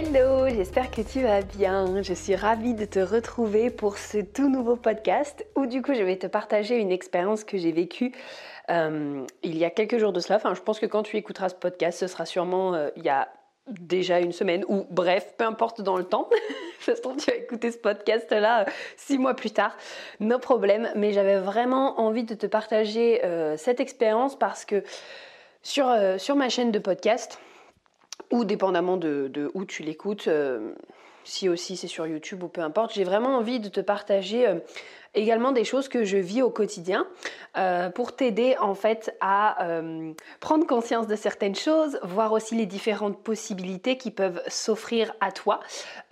Hello, j'espère que tu vas bien. Je suis ravie de te retrouver pour ce tout nouveau podcast où du coup je vais te partager une expérience que j'ai vécue euh, il y a quelques jours de cela. Enfin, je pense que quand tu écouteras ce podcast, ce sera sûrement euh, il y a déjà une semaine ou bref, peu importe dans le temps. Je se tu vas écouter ce podcast-là euh, six mois plus tard, no problème. Mais j'avais vraiment envie de te partager cette expérience parce que sur, sur ma chaîne de podcast, ou dépendamment de, où tu l'écoutes, si aussi c'est sur YouTube ou peu importe, j'ai vraiment envie de te partager également des choses que je vis au quotidien euh, pour t'aider en fait à euh, prendre conscience de certaines choses, voir aussi les différentes possibilités qui peuvent s'offrir à toi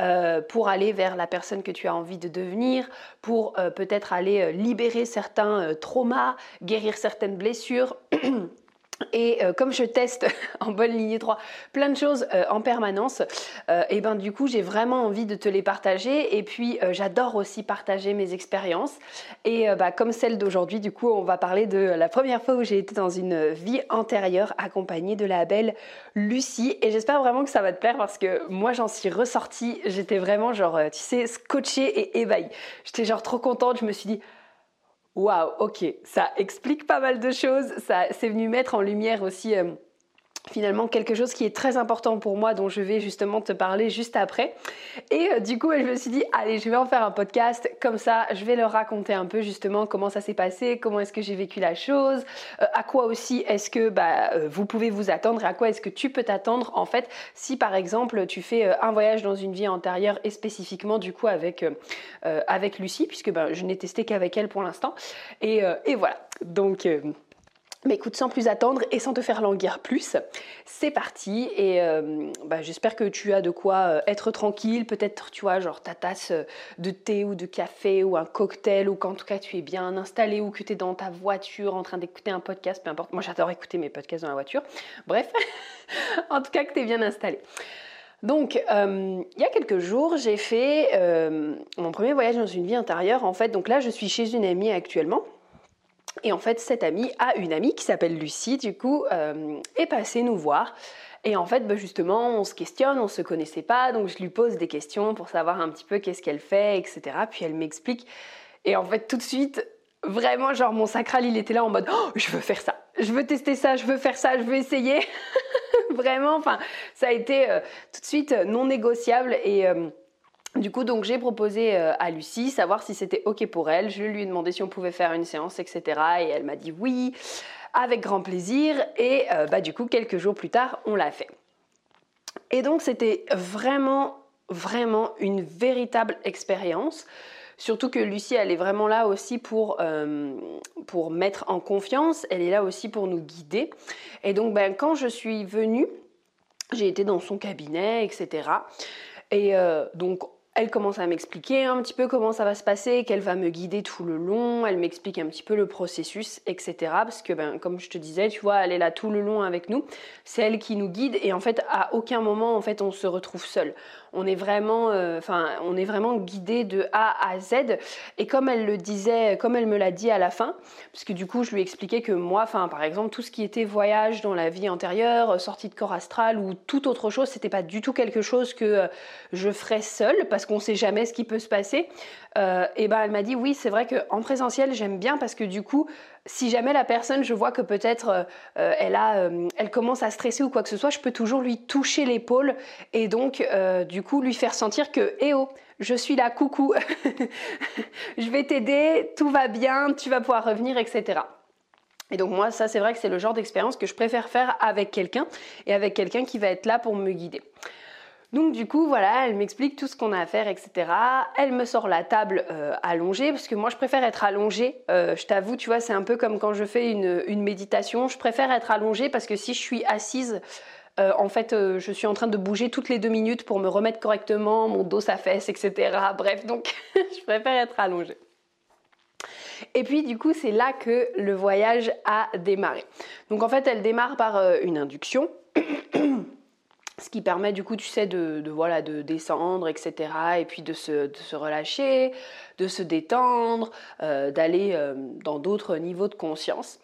euh, pour aller vers la personne que tu as envie de devenir, pour peut-être aller libérer certains traumas, guérir certaines blessures. Et euh, comme je teste en bonne ligne 3 plein de choses euh, en permanence, euh, et ben du coup j'ai vraiment envie de te les partager. Et puis j'adore aussi partager mes expériences. Et bah, comme celle d'aujourd'hui, du coup on va parler de la première fois où j'ai été dans une vie antérieure accompagnée de la belle Lucie. Et j'espère vraiment que ça va te plaire parce que moi j'en suis ressortie. J'étais vraiment genre, tu sais, scotchée et ébahie. J'étais genre trop contente. Je me suis dit Waouh, ok, ça explique pas mal de choses. Ça, c'est venu mettre en lumière aussi euh, finalement quelque chose qui est très important pour moi dont je vais justement te parler juste après. Et euh, du coup, je me suis dit, allez, je vais en faire un podcast comme ça, je vais leur raconter un peu justement comment ça s'est passé, comment est-ce que j'ai vécu la chose, euh, à quoi aussi est-ce que bah, euh, vous pouvez vous attendre et à quoi est-ce que tu peux t'attendre en fait si par exemple tu fais un voyage dans une vie antérieure et spécifiquement du coup avec, avec Lucie, puisque ben, je n'ai testé qu'avec elle pour l'instant. Et, et voilà, donc... Mais écoute, sans plus attendre et sans te faire languir plus, c'est parti. Et euh, bah, j'espère que tu as de quoi euh, être tranquille. Peut-être, tu vois, genre ta tasse euh, de thé ou de café ou un cocktail, ou qu'en tout cas tu es bien installé ou que tu es dans ta voiture en train d'écouter un podcast, peu importe. Moi, j'adore écouter mes podcasts dans la voiture. Bref, en tout cas que tu es bien installé. Donc, il y a quelques jours, j'ai fait mon premier voyage dans une vie intérieure. En fait, donc là, je suis chez une amie actuellement. Et en fait, cette amie a une amie qui s'appelle Lucie, du coup, euh, est passée nous voir. Et en fait, bah, justement, on se questionne, on se connaissait pas, donc je lui pose des questions pour savoir un petit peu qu'est-ce qu'elle fait, etc. Puis elle m'explique. Et en fait, tout de suite, vraiment, genre mon sacral, il était là en mode, oh, je veux faire ça, je veux tester ça, je veux faire ça, je veux essayer. vraiment, enfin, ça a été euh, tout de suite non négociable et euh, du coup, donc j'ai proposé euh, à Lucie savoir si c'était ok pour elle. Je lui ai demandé si on pouvait faire une séance, etc. Et elle m'a dit oui, avec grand plaisir. Et euh, bah du coup, quelques jours plus tard, on l'a fait. Et donc c'était vraiment, vraiment une véritable expérience. Surtout que Lucie, elle est vraiment là aussi pour, euh, mettre en confiance. Elle est là aussi pour nous guider. Et donc, ben, quand je suis venue, j'ai été dans son cabinet, etc. Et donc elle commence à m'expliquer un petit peu comment ça va se passer, qu'elle va me guider tout le long, elle m'explique un petit peu le processus, etc. Parce que, ben, comme je te disais, tu vois, elle est là tout le long avec nous. C'est elle qui nous guide et en fait, à aucun moment, en fait, on se retrouve seul on est vraiment, euh, on est vraiment guidé de A à Z. Et comme elle le disait, comme elle me l'a dit à la fin, parce que du coup, je lui expliquais que moi, enfin, par exemple, tout ce qui était voyage dans la vie antérieure, sortie de corps astral ou toute autre chose, c'était pas du tout quelque chose que euh, je ferais seule, parce qu'on sait jamais ce qui peut se passer. Euh, et ben, elle m'a dit oui, c'est vrai qu'en présentiel, j'aime bien parce que du coup, si jamais la personne, je vois que peut-être euh, euh, elle a, elle commence à stresser ou quoi que ce soit, je peux toujours lui toucher l'épaule et donc du coup lui faire sentir que, eh oh, je suis là, coucou, je vais t'aider, tout va bien, tu vas pouvoir revenir, etc. Et donc moi, ça c'est vrai que c'est le genre d'expérience que je préfère faire avec quelqu'un et avec quelqu'un qui va être là pour me guider. Donc du coup, voilà, elle m'explique tout ce qu'on a à faire, etc. Elle me sort la table euh, allongée, parce que moi je préfère être allongée. Euh, je t'avoue, tu vois, c'est un peu comme quand je fais une, méditation. Je préfère être allongée parce que si je suis assise, en fait, je suis en train de bouger toutes les deux minutes pour me remettre correctement, mon dos s'affaisse, etc. Bref, donc je préfère être allongée. Et puis du coup, c'est là que le voyage a démarré. Donc en fait, elle démarre par une induction. Ce qui permet du coup, tu sais, de, voilà, de descendre, etc. Et puis de se, relâcher, de se détendre, euh, d'aller euh, dans d'autres niveaux de conscience.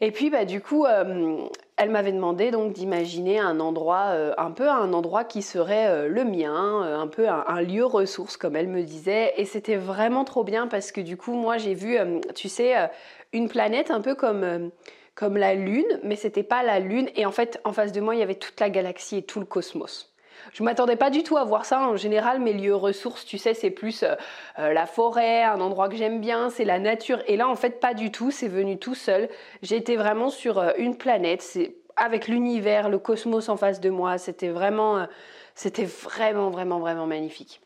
Et puis, bah, du coup, euh, elle m'avait demandé donc d'imaginer un endroit, un peu un endroit qui serait le mien, un peu un, un, lieu ressource, comme elle me disait. Et c'était vraiment trop bien parce que du coup, moi, j'ai vu, tu sais, une planète un peu comme comme la Lune, mais c'était pas la Lune. Et en fait, en face de moi, il y avait toute la galaxie et tout le cosmos. Je m'attendais pas du tout à voir ça. En général, mes lieux ressources, tu sais, c'est plus euh, euh, la forêt, un endroit que j'aime bien, c'est la nature. Et là, en fait, pas du tout. C'est venu tout seul. J'étais vraiment sur euh, une planète. Avec l'univers, le cosmos en face de moi. C'était vraiment, c'était vraiment, vraiment, vraiment magnifique.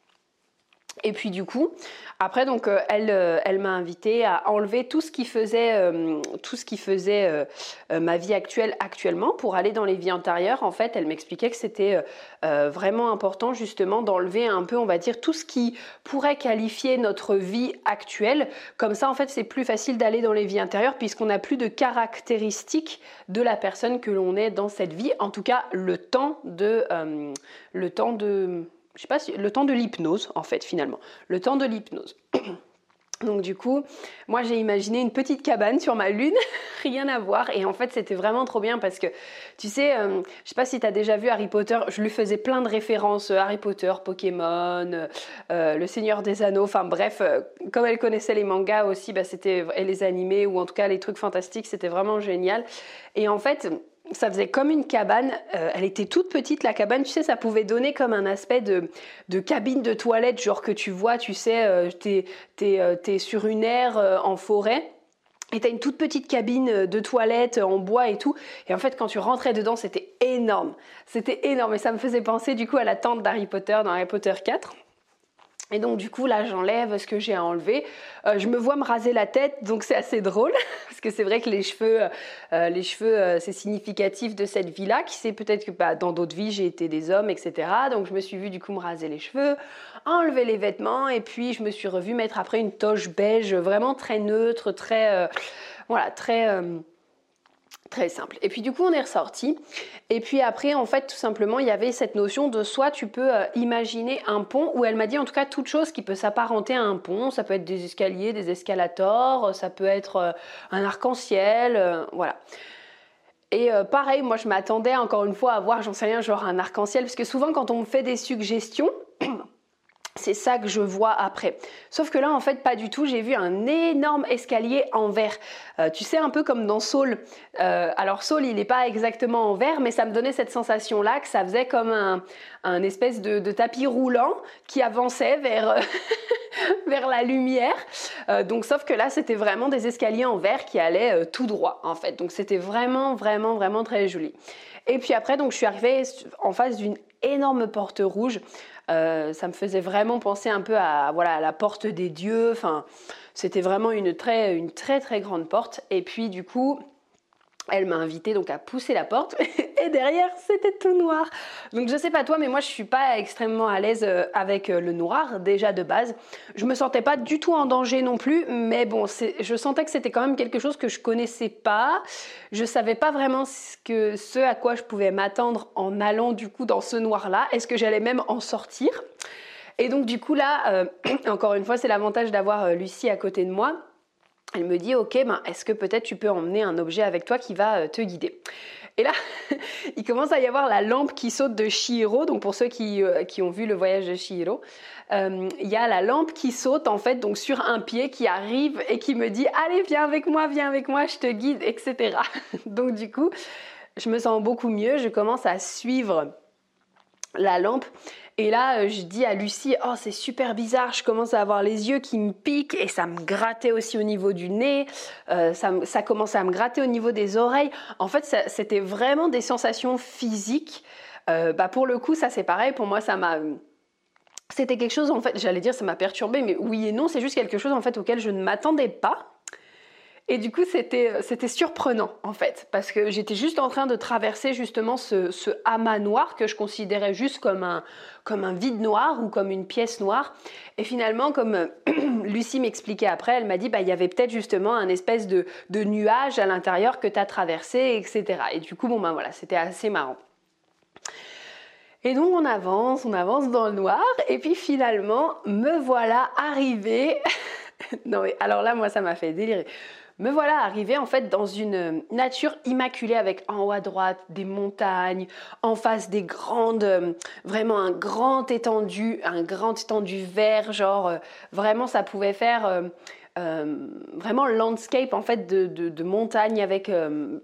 Et puis du coup, après donc euh, elle, euh, elle m'a invité à enlever tout ce qui faisait euh, tout ce qui faisait ma vie actuelle actuellement pour aller dans les vies antérieures. En fait, elle m'expliquait que c'était vraiment important justement d'enlever un peu, on va dire, tout ce qui pourrait qualifier notre vie actuelle. Comme ça, en fait, c'est plus facile d'aller dans les vies intérieures puisqu'on n'a plus de caractéristiques de la personne que l'on est dans cette vie. En tout cas, le temps de le temps de je sais pas si le temps de l'hypnose en fait finalement, le temps de l'hypnose. Donc du coup, moi j'ai imaginé une petite cabane sur ma lune, rien à voir. Et en fait c'était vraiment trop bien parce que, tu sais, euh, je sais pas si tu as déjà vu Harry Potter, je lui faisais plein de références, euh, Harry Potter, Pokémon, euh, Le Seigneur des Anneaux, enfin bref, comme elle connaissait les mangas aussi, bah, c'était, et les animés ou en tout cas les trucs fantastiques, c'était vraiment génial. Et en fait, ça faisait comme une cabane. Euh, elle était toute petite, la cabane. Tu sais, ça pouvait donner comme un aspect de, de cabine de toilette, genre que tu vois, tu sais, euh, t'es euh, es, sur une aire en forêt. Et t'as une toute petite cabine de toilette en bois et tout. Et en fait, quand tu rentrais dedans, c'était énorme. C'était énorme. Et ça me faisait penser du coup à la tente d'Harry Potter dans Harry Potter 4. Et donc du coup là j'enlève ce que j'ai à enlever. Euh, je me vois me raser la tête, donc c'est assez drôle parce que c'est vrai que les cheveux, euh, les cheveux euh, c'est significatif de cette vie-là. Qui sait peut-être que bah, dans d'autres vies j'ai été des hommes, etc. Donc je me suis vue du coup me raser les cheveux, enlever les vêtements et puis je me suis revue mettre après une toche beige, vraiment très neutre, très voilà très Très simple. Et puis du coup, on est ressorti. Et puis après, en fait, tout simplement, il y avait cette notion de soit tu peux euh, imaginer un pont, où elle m'a dit en tout cas toute chose qui peut s'apparenter à un pont. Ça peut être des escaliers, des escalators, ça peut être euh, un arc-en-ciel, euh, voilà. Et pareil, moi je m'attendais encore une fois à voir, j'en sais rien, genre un arc-en-ciel, parce que souvent quand on me fait des suggestions, c'est ça que je vois après. Sauf que là, en fait, pas du tout. J'ai vu un énorme escalier en verre. Euh, tu sais, un peu comme dans Saul. Euh, alors, Saul, il n'est pas exactement en verre, mais ça me donnait cette sensation-là que ça faisait comme un, espèce de, tapis roulant qui avançait vers, vers la lumière. Euh, donc, sauf que là, c'était vraiment des escaliers en verre qui allaient tout droit, en fait. Donc, c'était vraiment, vraiment, vraiment très joli. Et puis après, donc, je suis arrivée en face d'une énorme porte rouge. Euh, ça me faisait vraiment penser un peu à, voilà, la porte des dieux. Enfin, c'était vraiment une très, une très très grande porte. Et puis du coup, elle m'a invité donc à pousser la porte et derrière c'était tout noir. Donc je sais pas toi mais moi je suis pas extrêmement à l'aise euh, avec euh, le noir déjà de base. Je me sentais pas du tout en danger non plus mais bon je sentais que c'était quand même quelque chose que je connaissais pas. Je savais pas vraiment ce, ce à quoi je pouvais m'attendre en allant du coup dans ce noir là. Est-ce que j'allais même en sortir? Et donc du coup là euh, encore une fois c'est l'avantage d'avoir Lucie à côté de moi elle me dit ok ben est-ce que peut-être tu peux emmener un objet avec toi qui va euh, te guider? Et là il commence à y avoir la lampe qui saute de Shihiro. Donc pour ceux qui, euh, ont vu le voyage de Shihiro euh, il y a la lampe qui saute en fait donc sur un pied qui arrive et qui me dit allez viens avec moi viens avec moi je te guide etc donc du coup je me sens beaucoup mieux. Je commence à suivre la lampe et là, euh, je dis à Lucie, oh c'est super bizarre, je commence à avoir les yeux qui me piquent et ça me grattait aussi au niveau du nez, euh, ça, ça commençait à me gratter au niveau des oreilles. En fait, c'était vraiment des sensations physiques. Euh, bah pour le coup, ça c'est pareil, pour moi ça m'a... C'était quelque chose, en fait, j'allais dire ça m'a perturbé, mais oui et non, c'est juste quelque chose en fait auquel je ne m'attendais pas. Et du coup, c'était, c'était surprenant en fait, parce que j'étais juste en train de traverser justement ce, ce amas noir que je considérais juste comme un, comme un vide noir ou comme une pièce noire. Et finalement, comme Lucie m'expliquait après, elle m'a dit, bah, il y avait peut-être justement un espèce de, de nuage à l'intérieur que tu as traversé, etc. Et du coup, bon, ben voilà, c'était assez marrant. Et donc on avance, on avance dans le noir, et puis finalement, me voilà arrivé. non mais alors là, moi, ça m'a fait délirer. Me voilà arrivé en fait dans une nature immaculée avec en haut à droite des montagnes, en face des grandes, vraiment un grand étendu, un grand étendu vert, genre euh, vraiment ça pouvait faire euh, euh, vraiment landscape en fait de, montagne avec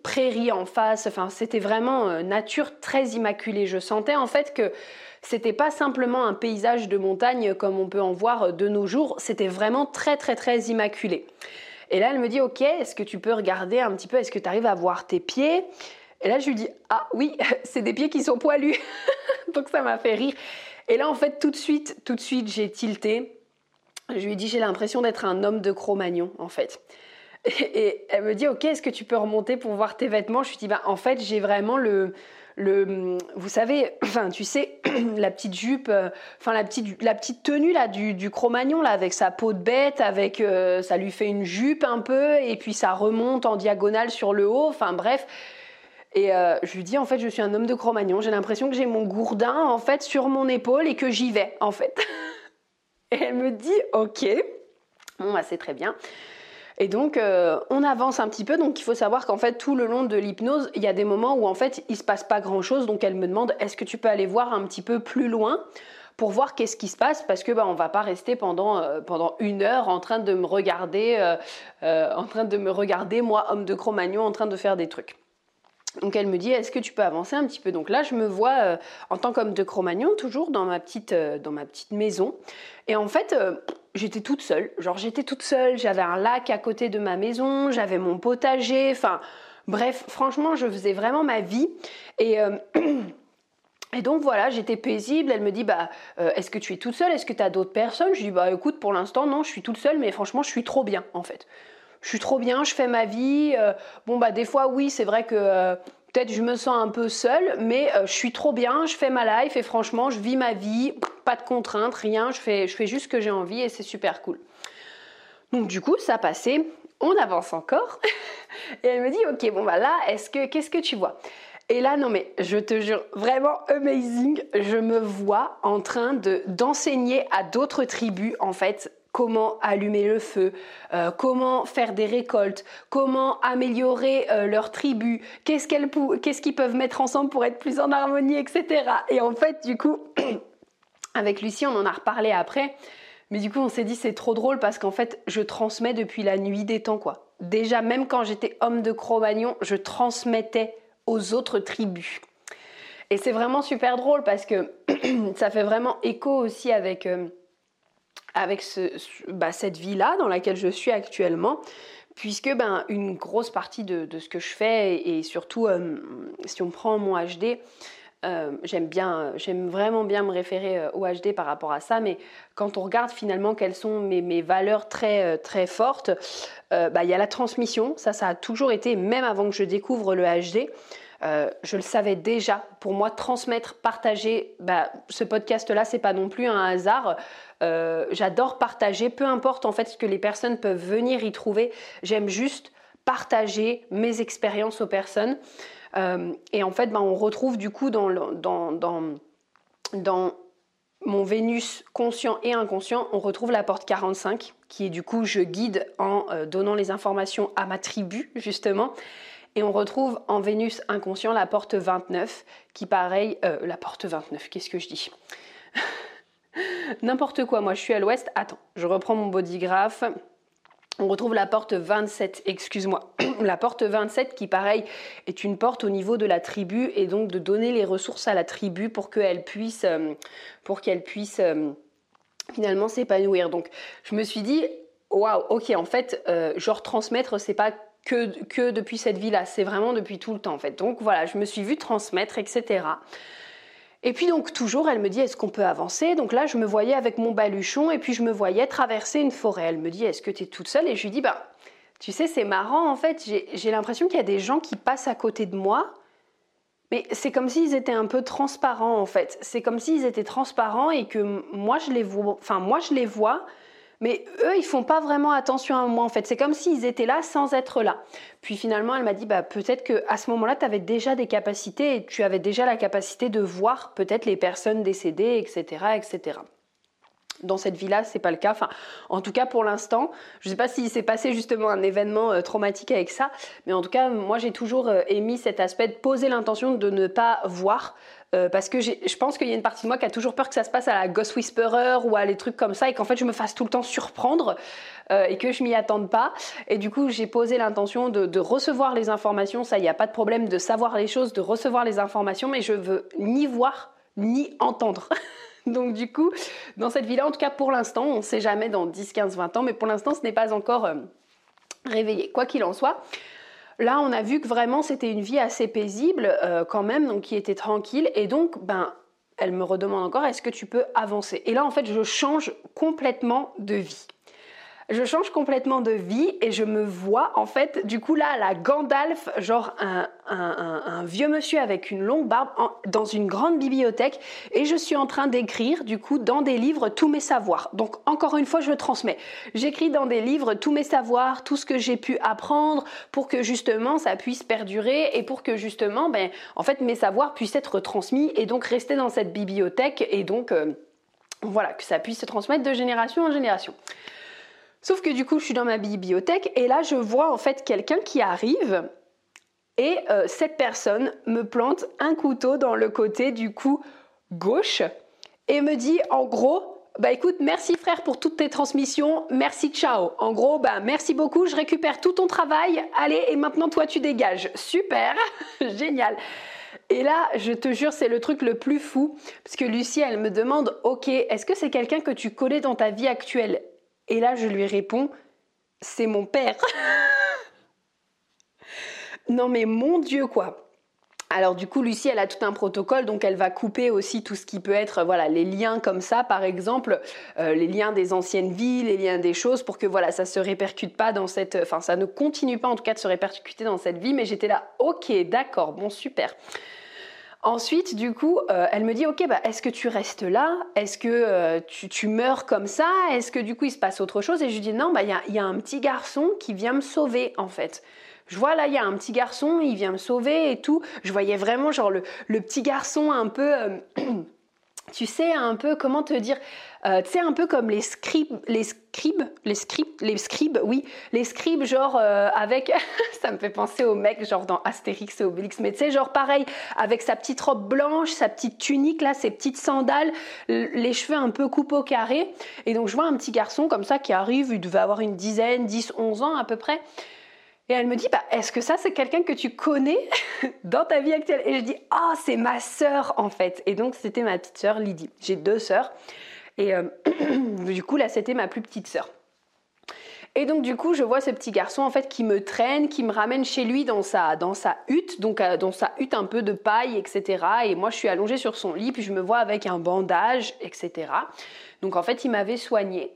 prairie en face. Enfin, c'était vraiment nature très immaculée. Je sentais en fait que c'était pas simplement un paysage de montagne comme on peut en voir de nos jours. C'était vraiment très très très immaculé. Et là, elle me dit, ok, est-ce que tu peux regarder un petit peu, est-ce que tu arrives à voir tes pieds? Et là, je lui dis, ah oui, c'est des pieds qui sont poilus. Donc ça m'a fait rire. Et là, en fait, tout de suite, tout de suite, j'ai tilté. Je lui ai dit, j'ai l'impression d'être un homme de Cro-Magnon, en fait. Et, elle me dit, ok, est-ce que tu peux remonter pour voir tes vêtements? Je lui dis, bah, en fait, j'ai vraiment le, le, vous savez, enfin, tu sais, la petite jupe, euh, enfin la petite, la petite tenue là du, du Cro-Magnon là avec sa peau de bête, avec, euh, ça lui fait une jupe un peu et puis ça remonte en diagonale sur le haut. Enfin bref. Et euh, je lui dis en fait, je suis un homme de Cro-Magnon. J'ai l'impression que j'ai mon gourdin en fait sur mon épaule et que j'y vais en fait. et elle me dit, ok, bon bah c'est très bien. Et donc, euh, on avance un petit peu. Donc, il faut savoir qu'en fait, tout le long de l'hypnose, il y a des moments où en fait, il se passe pas grand-chose. Donc, elle me demande est-ce que tu peux aller voir un petit peu plus loin pour voir qu'est-ce qui se passe? Parce que bah, on va pas rester pendant, euh, une heure en train de me regarder, euh, en train de me regarder moi, homme de Cro-Magnon, en train de faire des trucs. Donc elle me dit est-ce que tu peux avancer un petit peu? Donc là je me vois en tant qu'homme de Cro-Magnon toujours dans ma petite maison et en fait j'étais toute seule. Genre j'étais toute seule, j'avais un lac à côté de ma maison, j'avais mon potager, enfin bref, franchement, je faisais vraiment ma vie. Et, euh, donc voilà, j'étais paisible. Elle me dit bah euh, est-ce que tu es toute seule? Est-ce que tu as d'autres personnes? Je dis bah écoute, pour l'instant non, je suis toute seule, mais franchement, je suis trop bien en fait. Je suis trop bien, je fais ma vie. Euh, bon bah des fois oui, c'est vrai que Peut-être je me sens un peu seule, mais euh, je suis trop bien, je fais ma life et franchement, je vis ma vie, pas de contraintes, rien, je fais, juste ce que j'ai envie et c'est super cool. Donc du coup, ça passait, on avance encore et elle me dit OK, bon bah là, est-ce que qu'est-ce que tu vois? Et là, non mais je te jure, vraiment amazing, je me vois en train de d'enseigner à d'autres tribus en fait comment allumer le feu, euh, comment faire des récoltes, comment améliorer euh, leur tribu, qu'est-ce qu'ils peuvent mettre ensemble pour être plus en harmonie, etc. Et en fait, du coup, avec Lucie, on en a reparlé après. Mais du coup, on s'est dit c'est trop drôle parce qu'en fait, je transmets depuis la nuit des temps. Déjà, même quand j'étais homme de Cro-Magnon, je transmettais aux autres tribus. Et c'est vraiment super drôle parce que ça fait vraiment écho aussi avec euh, avec bah, cette vie-là dans laquelle je suis actuellement, puisque ben, une grosse partie de, ce que je fais, et, surtout euh, si on prend mon HD, euh, j'aime vraiment bien me référer euh, au HD par rapport à ça, mais quand on regarde finalement quelles sont mes, valeurs très très fortes, bah, il y a la transmission, ça ça a toujours été, même avant que je découvre le HD, euh, je le savais déjà. Pour moi, transmettre, partager, bah, ce podcast-là, c'est pas non plus un hasard. Euh, j'adore partager, peu importe en fait ce que les personnes peuvent venir y trouver. J'aime juste partager mes expériences aux personnes. Euh, et en fait, bah, on retrouve du coup dans, dans, mon Vénus conscient et inconscient, on retrouve la porte 45, qui est du coup je guide en donnant les informations à ma tribu, justement. Et on retrouve en Vénus inconscient la porte 29, qui pareil, euh, la porte 29, qu'est-ce que je dis? N'importe quoi, moi je suis à l'ouest. Attends, je reprends mon bodygraph. On retrouve la porte 27, excuse-moi. la porte 27 qui, pareil, est une porte au niveau de la tribu et donc de donner les ressources à la tribu pour qu'elle puisse, euh, pour qu'elle puisse euh, finalement s'épanouir. Donc, je me suis dit, waouh, ok, en fait, genre transmettre, c'est pas que, depuis cette vie-là, c'est vraiment depuis tout le temps en fait. Donc voilà, je me suis vue transmettre, etc. Et puis donc toujours, elle me dit est-ce qu'on peut avancer? Donc là, je me voyais avec mon baluchon et puis je me voyais traverser une forêt. Elle me dit est-ce que tu es toute seule? Et je lui dis bah Tu sais, c'est marrant, en fait, j'ai l'impression qu'il y a des gens qui passent à côté de moi, mais c'est comme s'ils étaient un peu transparents, en fait. C'est comme s'ils étaient transparents et que moi, je les vois, enfin, moi, je les vois, mais eux, ils font pas vraiment attention à moi en fait. C'est comme s'ils étaient là sans être là. Puis finalement, elle m'a dit bah peut-être que à ce moment-là, tu avais déjà des capacités et tu avais déjà la capacité de voir peut-être les personnes décédées, etc., etc. Dans cette vie-là, c'est pas le cas. En tout cas, pour l'instant, je sais pas s'il s'est passé justement un événement euh, traumatique avec ça, mais en tout cas, moi, j'ai toujours euh, émis cet aspect de poser l'intention de ne pas voir, euh, parce que je pense qu'il y a une partie de moi qui a toujours peur que ça se passe à la Ghost Whisperer ou à les trucs comme ça et qu'en fait je me fasse tout le temps surprendre et que je m'y attende pas. Et du coup, j'ai posé l'intention de, de, recevoir les informations. Ça, il n'y a pas de problème de savoir les choses, de recevoir les informations, mais je veux ni voir ni entendre. Donc du coup, dans cette vie-là, en tout cas pour l'instant, on ne sait jamais dans 10, 15, 20 ans, mais pour l'instant, ce n'est pas encore euh, réveillé. Quoi qu'il en soit, là, on a vu que vraiment c'était une vie assez paisible euh, quand même, donc qui était tranquille. Et donc, ben, elle me redemande encore, est-ce que tu peux avancer? Et là, en fait, je change complètement de vie je change complètement de vie et je me vois en fait du coup là la Gandalf, genre un, vieux monsieur avec une longue barbe dans une grande bibliothèque et je suis en train d'écrire du coup dans des livres tous mes savoirs. Donc encore une fois je transmets. J'écris dans des livres tous mes savoirs, tout ce que j'ai pu apprendre pour que justement ça puisse perdurer et pour que justement ben en fait mes savoirs puissent être transmis et donc rester dans cette bibliothèque et donc euh, voilà que ça puisse se transmettre de génération en génération. Sauf que du coup, je suis dans ma bibliothèque et là, je vois en fait quelqu'un qui arrive et euh, cette personne me plante un couteau dans le côté du coup gauche et me dit en gros bah écoute, merci frère pour toutes tes transmissions, merci ciao. En gros, bah merci beaucoup, je récupère tout ton travail, allez et maintenant toi tu dégages. Super, génial. Et là, je te jure, c'est le truc le plus fou, parce que Lucie, elle me demande, ok, est-ce que c'est quelqu'un que tu connais dans ta vie actuelle? Et là, je lui réponds, c'est mon père. non mais mon Dieu quoi. Alors du coup, Lucie, elle a tout un protocole, donc elle va couper aussi tout ce qui peut être, voilà, les liens comme ça, par exemple, euh, les liens des anciennes vies, les liens des choses, pour que voilà, ça se répercute pas dans cette, enfin, ça ne continue pas en tout cas de se répercuter dans cette vie. Mais j'étais là, ok, d'accord, bon, super. Ensuite, du coup, euh, elle me dit, ok, bah, est-ce que tu restes là? Est-ce que euh, tu, meurs comme ça? Est-ce que du coup, il se passe autre chose? Et je lui dis, non, bah, il y a, un petit garçon qui vient me sauver, en fait. Je vois là, il y a un petit garçon, il vient me sauver et tout. Je voyais vraiment genre le, petit garçon un peu... Euh, tu sais un peu comment te dire, euh, tu sais un peu comme les scribes, les scribes, les scribes, les scribes, oui, les scribes genre euh, avec, ça me fait penser au mec genre dans Astérix et Obélix, mais tu sais genre pareil avec sa petite robe blanche, sa petite tunique là, ses petites sandales, les cheveux un peu coupe au carré, et donc je vois un petit garçon comme ça qui arrive, il devait avoir une dizaine, 10, 11 ans à peu près, et elle me dit, bah, est-ce que ça, c'est quelqu'un que tu connais dans ta vie actuelle? Et je dis, ah, oh, c'est ma sœur en fait. Et donc, c'était ma petite sœur Lydie. J'ai deux sœurs. Et euh, du coup, là, c'était ma plus petite sœur. Et donc du coup, je vois ce petit garçon en fait qui me traîne, qui me ramène chez lui dans sa dans sa hutte, donc euh, dans sa hutte un peu de paille, etc. Et moi, je suis allongée sur son lit, puis je me vois avec un bandage, etc. Donc en fait, il m'avait soignée.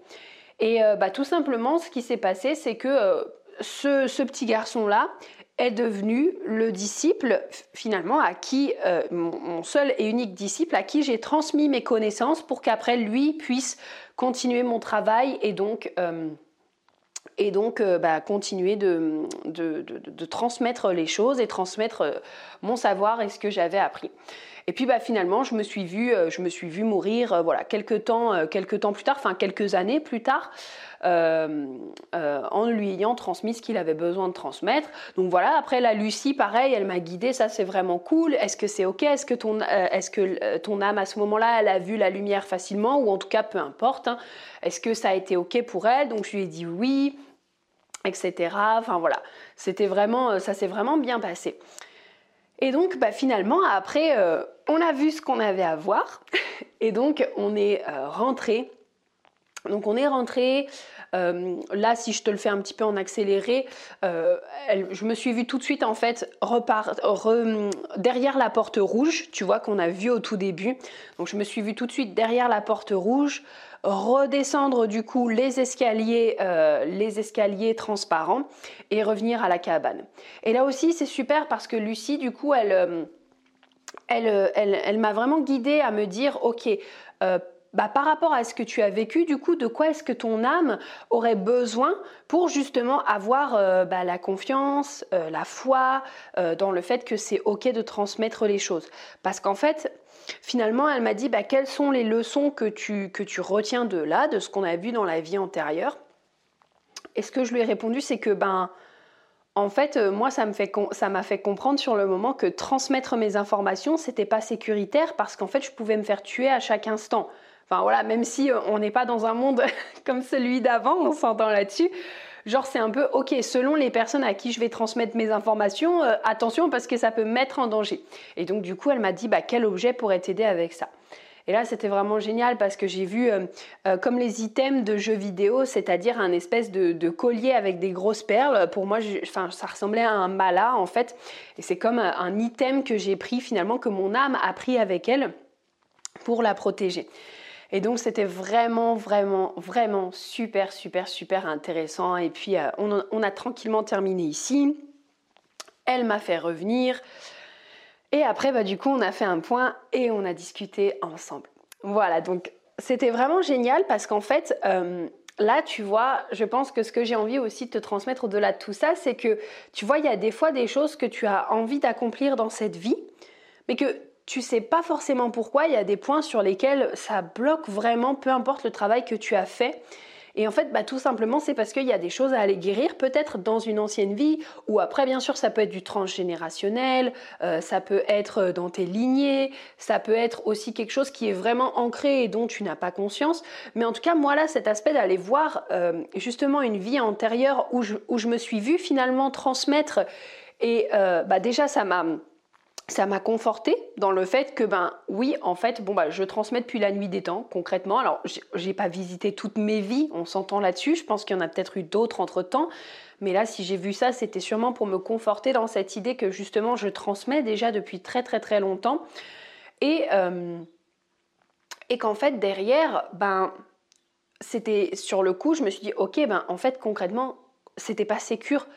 Et euh, bah, tout simplement, ce qui s'est passé, c'est que ce, petit garçon-là est devenu le disciple finalement à qui, euh, mon, seul et unique disciple, à qui j'ai transmis mes connaissances pour qu'après lui puisse continuer mon travail et donc, euh, et donc euh, bah, continuer de, de, transmettre les choses et transmettre mon savoir et ce que j'avais appris. Et puis bah, finalement, je me suis vue, je me suis vue mourir voilà, quelques, temps, quelques temps plus tard, enfin quelques années plus tard. Euh, euh, en lui ayant transmis ce qu'il avait besoin de transmettre. Donc voilà, après la Lucie, pareil, elle m'a guidée, ça c'est vraiment cool. Est-ce que c'est ok? Est-ce que, ton, euh, est-ce que ton âme à ce moment-là, elle a vu la lumière facilement? Ou en tout cas, peu importe. Hein. Est-ce que ça a été ok pour elle? Donc je lui ai dit oui etc. Enfin voilà, c'était vraiment, ça s'est vraiment bien passé. Et donc bah, finalement après, on a vu ce qu'on avait à voir. Et donc on est rentré Donc on est rentré. Euh, là, si je te le fais un petit peu en accéléré, euh, je me suis vue tout de suite en fait derrière la porte rouge, tu vois qu'on a vu au tout début. Donc je me suis vue tout de suite derrière la porte rouge, redescendre du coup les escaliers, euh, les escaliers transparents et revenir à la cabane. Et là aussi, c'est super parce que Lucie, du coup, elle m'a vraiment guidée à me dire, ok bah, par rapport à ce que tu as vécu, du coup, de quoi est-ce que ton âme aurait besoin pour justement avoir euh, bah, la confiance, euh, la foi euh, dans le fait que c'est ok de transmettre les choses? Parce qu'en fait, finalement, elle m'a dit bah, quelles sont les leçons que tu, que tu retiens de là, de ce qu'on a vu dans la vie antérieure? Et ce que je lui ai répondu, c'est que ben en fait, moi, ça m'a fait, fait, comprendre sur le moment que transmettre mes informations, c'était pas sécuritaire parce qu'en fait, je pouvais me faire tuer à chaque instant. Enfin voilà, même si euh, on n'est pas dans un monde comme celui d'avant, on s'entend là-dessus. Genre c'est un peu ok, selon les personnes à qui je vais transmettre mes informations, euh, attention parce que ça peut mettre en danger. Et donc du coup elle m'a dit bah, quel objet pourrait t'aider avec ça? Et là, c'était vraiment génial parce que j'ai vu euh, comme les items de jeux vidéo, c'est-à-dire un espèce de, collier avec des grosses perles. Pour moi, ça ressemblait à un mala en fait. Et c'est comme un item que j'ai pris finalement, que mon âme a pris avec elle pour la protéger. Et donc c'était vraiment, vraiment, vraiment super, super, super intéressant. Et puis euh, on, a tranquillement terminé ici. Elle m'a fait revenir. Et après, bah, du coup, on a fait un point et on a discuté ensemble. Voilà, donc c'était vraiment génial parce qu'en fait, euh, là, tu vois, je pense que ce que j'ai envie aussi de te transmettre au-delà de tout ça, c'est que, tu vois, il y a des fois des choses que tu as envie d'accomplir dans cette vie, mais que tu sais pas forcément pourquoi, il y a des points sur lesquels ça bloque vraiment, peu importe le travail que tu as fait. Et en fait, bah, tout simplement, c'est parce qu'il y a des choses à aller guérir, peut-être dans une ancienne vie, ou après, bien sûr, ça peut être du transgénérationnel, euh, ça peut être dans tes lignées, ça peut être aussi quelque chose qui est vraiment ancré et dont tu n'as pas conscience. Mais en tout cas, moi, là, cet aspect d'aller voir euh, justement une vie antérieure où je, où je, me suis vue finalement transmettre, et euh, bah, déjà, ça m'a ça m'a conforté dans le fait que ben oui en fait bon bah je transmets depuis la nuit des temps concrètement. Alors j'ai pas visité toutes mes vies on s'entend là-dessus. Je pense qu'il y en a peut-être eu d'autres entre temps mais là si j'ai vu ça c'était sûrement pour me conforter dans cette idée que justement je transmets déjà depuis très très très longtemps. Et euh, et qu'en fait derrière ben c'était sur le coup je me suis dit ok ben en fait concrètement c'était pas sécure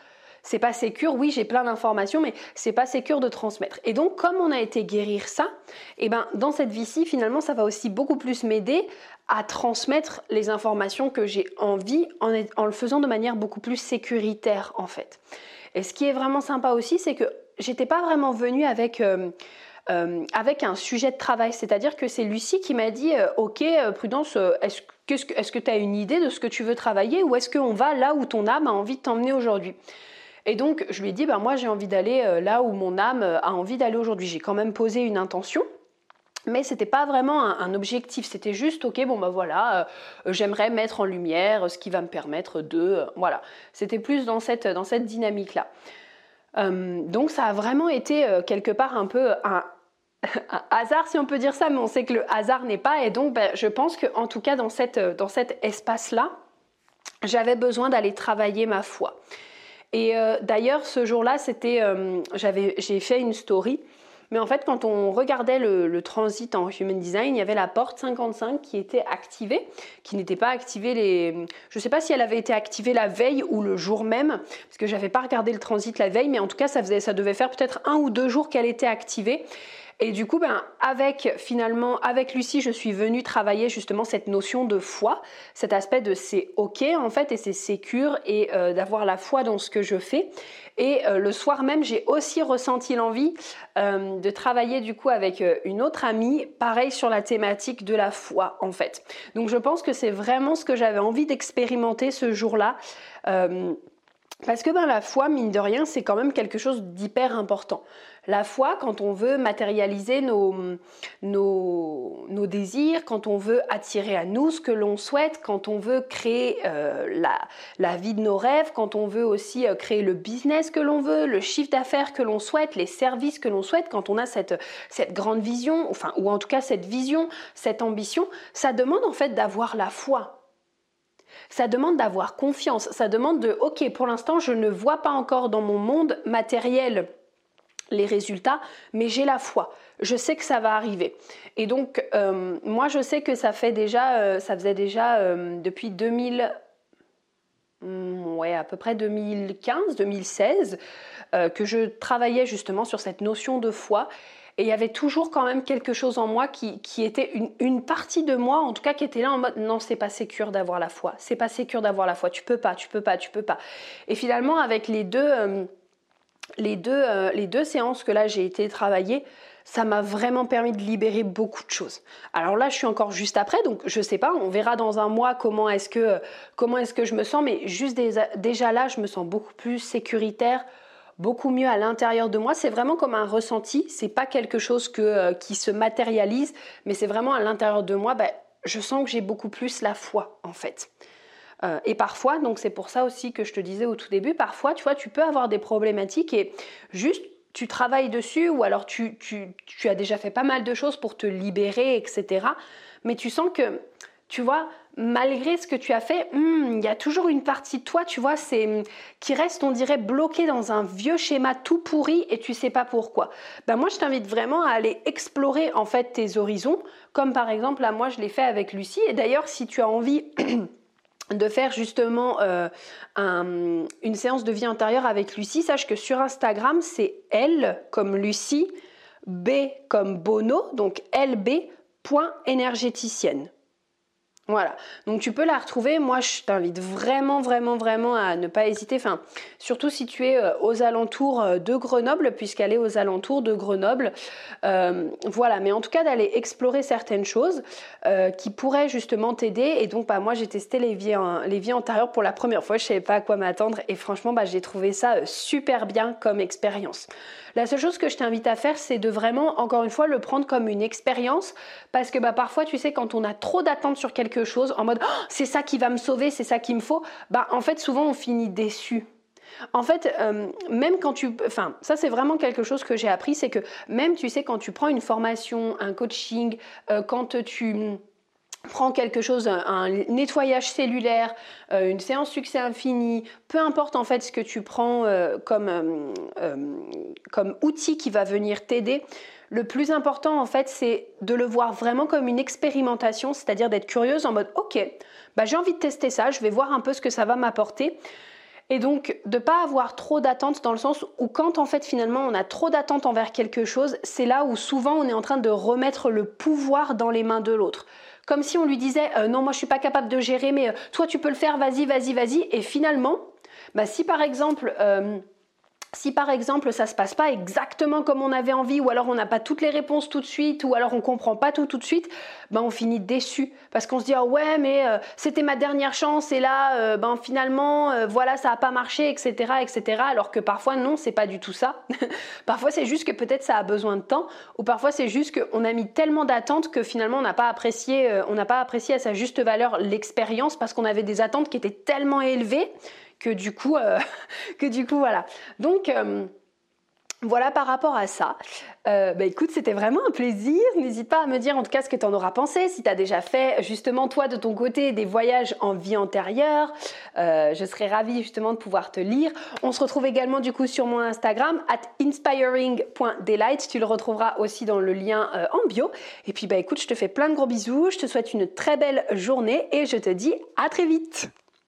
c'est pas sécure, oui, j'ai plein d'informations, mais c'est pas sécure de transmettre. Et donc, comme on a été guérir ça, et eh ben, dans cette vie-ci, finalement, ça va aussi beaucoup plus m'aider à transmettre les informations que j'ai envie en, le faisant de manière beaucoup plus sécuritaire, en fait. Et ce qui est vraiment sympa aussi, c'est que j'étais pas vraiment venue avec. Euh, euh, un sujet de travail. C'est-à-dire que c'est Lucie qui m'a dit euh, Ok, Prudence, est-ce que tu as une idée de ce que tu veux travailler ou est-ce qu'on va là où ton âme a envie de t'emmener aujourd'hui? Et donc, je lui ai dit, bah, moi, j'ai envie d'aller euh, là où mon âme euh, a envie d'aller aujourd'hui. J'ai quand même posé une intention. Mais c'était pas vraiment un, objectif, c'était juste ok bon bah voilà, euh, j'aimerais mettre en lumière ce qui va me permettre de voilà, c'était plus dans cette dans cette dynamique là. donc ça a vraiment été quelque part un peu un, hasard si on peut dire ça, mais on sait que le hasard n'est pas et donc bah, je pense que en tout cas dans cette dans cet espace là, j'avais besoin d'aller travailler ma foi. Et euh, d'ailleurs, ce jour-là, c'était, euh, j'ai fait une story. Mais en fait, quand on regardait le, transit en Human Design, il y avait la porte 55 qui était activée, qui n'était pas activée les... Je ne sais pas si elle avait été activée la veille ou le jour même, parce que j'avais pas regardé le transit la veille, mais en tout cas, ça, faisait, ça devait faire peut-être un ou deux jours qu'elle était activée. Et du coup, ben, avec finalement, avec Lucie, je suis venue travailler justement cette notion de foi, cet aspect de c'est ok en fait et c'est sécure et euh, d'avoir la foi dans ce que je fais. Et euh, le soir même, j'ai aussi ressenti l'envie euh, de travailler du coup avec une autre amie, pareil sur la thématique de la foi en fait. Donc je pense que c'est vraiment ce que j'avais envie d'expérimenter ce jour-là. Parce que ben, la foi, mine de rien, c'est quand même quelque chose d'hyper important. La foi, quand on veut matérialiser nos, nos, désirs, quand on veut attirer à nous ce que l'on souhaite, quand on veut créer euh, la, la, vie de nos rêves, quand on veut aussi euh, créer le business que l'on veut, le chiffre d'affaires que l'on souhaite, les services que l'on souhaite, quand on a cette, cette grande vision, enfin, ou en tout cas cette vision, cette ambition, ça demande en fait d'avoir la foi Ça demande d'avoir confiance. Ça demande de, ok, pour l'instant, je ne vois pas encore dans mon monde matériel les résultats, mais j'ai la foi. Je sais que ça va arriver. Et donc, euh, moi, je sais que ça fait déjà, euh, ça faisait déjà euh, depuis 2000, hmm, ouais, à peu près 2015, 2016, que je travaillais justement sur cette notion de foi. Et il y avait toujours quand même quelque chose en moi qui, était une, partie de moi, en tout cas, qui était là en mode non, c'est pas sécure d'avoir la foi. C'est pas sécure d'avoir la foi. Tu peux pas, tu peux pas, tu peux pas. Et finalement, avec les deux les deux, euh, les deux séances que là j'ai été travailler, ça m'a vraiment permis de libérer beaucoup de choses. Alors là, je suis encore juste après, donc je sais pas, on verra dans un mois comment est-ce que, comment est-ce que je me sens, mais juste déjà là, je me sens beaucoup plus sécuritaire, beaucoup mieux à l'intérieur de moi. C'est vraiment comme un ressenti, c'est pas quelque chose euh, qui se matérialise, mais c'est vraiment à l'intérieur de moi, ben, je sens que j'ai beaucoup plus la foi en fait. Euh, et parfois, donc c'est pour ça aussi que je te disais au tout début, parfois, tu vois, tu peux avoir des problématiques et juste tu travailles dessus ou alors tu, as déjà fait pas mal de choses pour te libérer, etc. Mais tu sens que, tu vois, malgré ce que tu as fait, hmm, il y a toujours une partie de toi, tu vois, c'est qui reste, on dirait, bloquée dans un vieux schéma tout pourri et tu sais pas pourquoi. Ben moi, je t'invite vraiment à aller explorer en fait tes horizons, comme par exemple là, moi, je l'ai fait avec Lucie. Et d'ailleurs, si tu as envie de faire justement euh, une séance de vie intérieure avec Lucie, sache que sur Instagram, c'est L comme Lucie, B comme Bono, donc lb.énergéticienne. Voilà, donc tu peux la retrouver. Moi, je t'invite vraiment, vraiment, vraiment à ne pas hésiter. Enfin, surtout si tu es euh, aux alentours euh, de Grenoble, puisqu'elle est aux alentours de Grenoble. Euh, voilà, mais en tout cas d'aller explorer certaines choses qui pourraient justement t'aider. Et donc, bah, moi, j'ai testé les vies, antérieures pour la première fois. Je savais pas à quoi m'attendre et franchement, bah, j'ai trouvé ça super bien comme expérience. La seule chose que je t'invite à faire, c'est de vraiment, encore une fois, le prendre comme une expérience, parce que bah, parfois, tu sais, quand on a trop d'attentes sur quelque chose, en mode oh, c'est ça qui va me sauver, c'est ça qu'il me faut, bah en fait, souvent, on finit déçu. En fait, euh, même quand tu... Enfin, ça c'est vraiment quelque chose que j'ai appris, c'est que même, tu sais, quand tu prends une formation, un coaching, euh, quand tu prends quelque chose, un, nettoyage cellulaire, euh, une séance succès infini, peu importe en fait ce que tu prends comme, comme outil qui va venir t'aider, le plus important en fait c'est de le voir vraiment comme une expérimentation, c'est-à-dire d'être curieuse en mode ok, bah, j'ai envie de tester ça, je vais voir un peu ce que ça va m'apporter. Et donc de ne pas avoir trop d'attentes dans le sens où quand en fait finalement on a trop d'attentes envers quelque chose, c'est là où souvent on est en train de remettre le pouvoir dans les mains de l'autre comme si on lui disait euh, non moi je suis pas capable de gérer mais euh, toi tu peux le faire vas-y vas-y vas-y et finalement bah, si par exemple euh, si par exemple ça se passe pas exactement comme on avait envie, ou alors on n'a pas toutes les réponses tout de suite, ou alors on comprend pas tout tout de suite, ben on finit déçu parce qu'on se dit ah ouais mais euh, c'était ma dernière chance et là euh, ben finalement euh, voilà ça a pas marché etc etc alors que parfois non c'est pas du tout ça. parfois c'est juste que peut-être ça a besoin de temps, ou parfois c'est juste qu'on a mis tellement d'attentes que finalement on n'a pas apprécié on n'a pas apprécié à sa juste valeur l'expérience parce qu'on avait des attentes qui étaient tellement élevées que du coup, euh, que du coup voilà. Donc euh, voilà par rapport à ça. Euh, bah écoute, c'était vraiment un plaisir. N'hésite pas à me dire en tout cas ce que tu en auras pensé, si tu as déjà fait justement toi de ton côté des voyages en vie antérieure. je serais ravie justement de pouvoir te lire. On se retrouve également du coup sur mon Instagram at inspiring.delight. Tu le retrouveras aussi dans le lien en bio. Et puis bah écoute, je te fais plein de gros bisous. Je te souhaite une très belle journée et je te dis à très vite.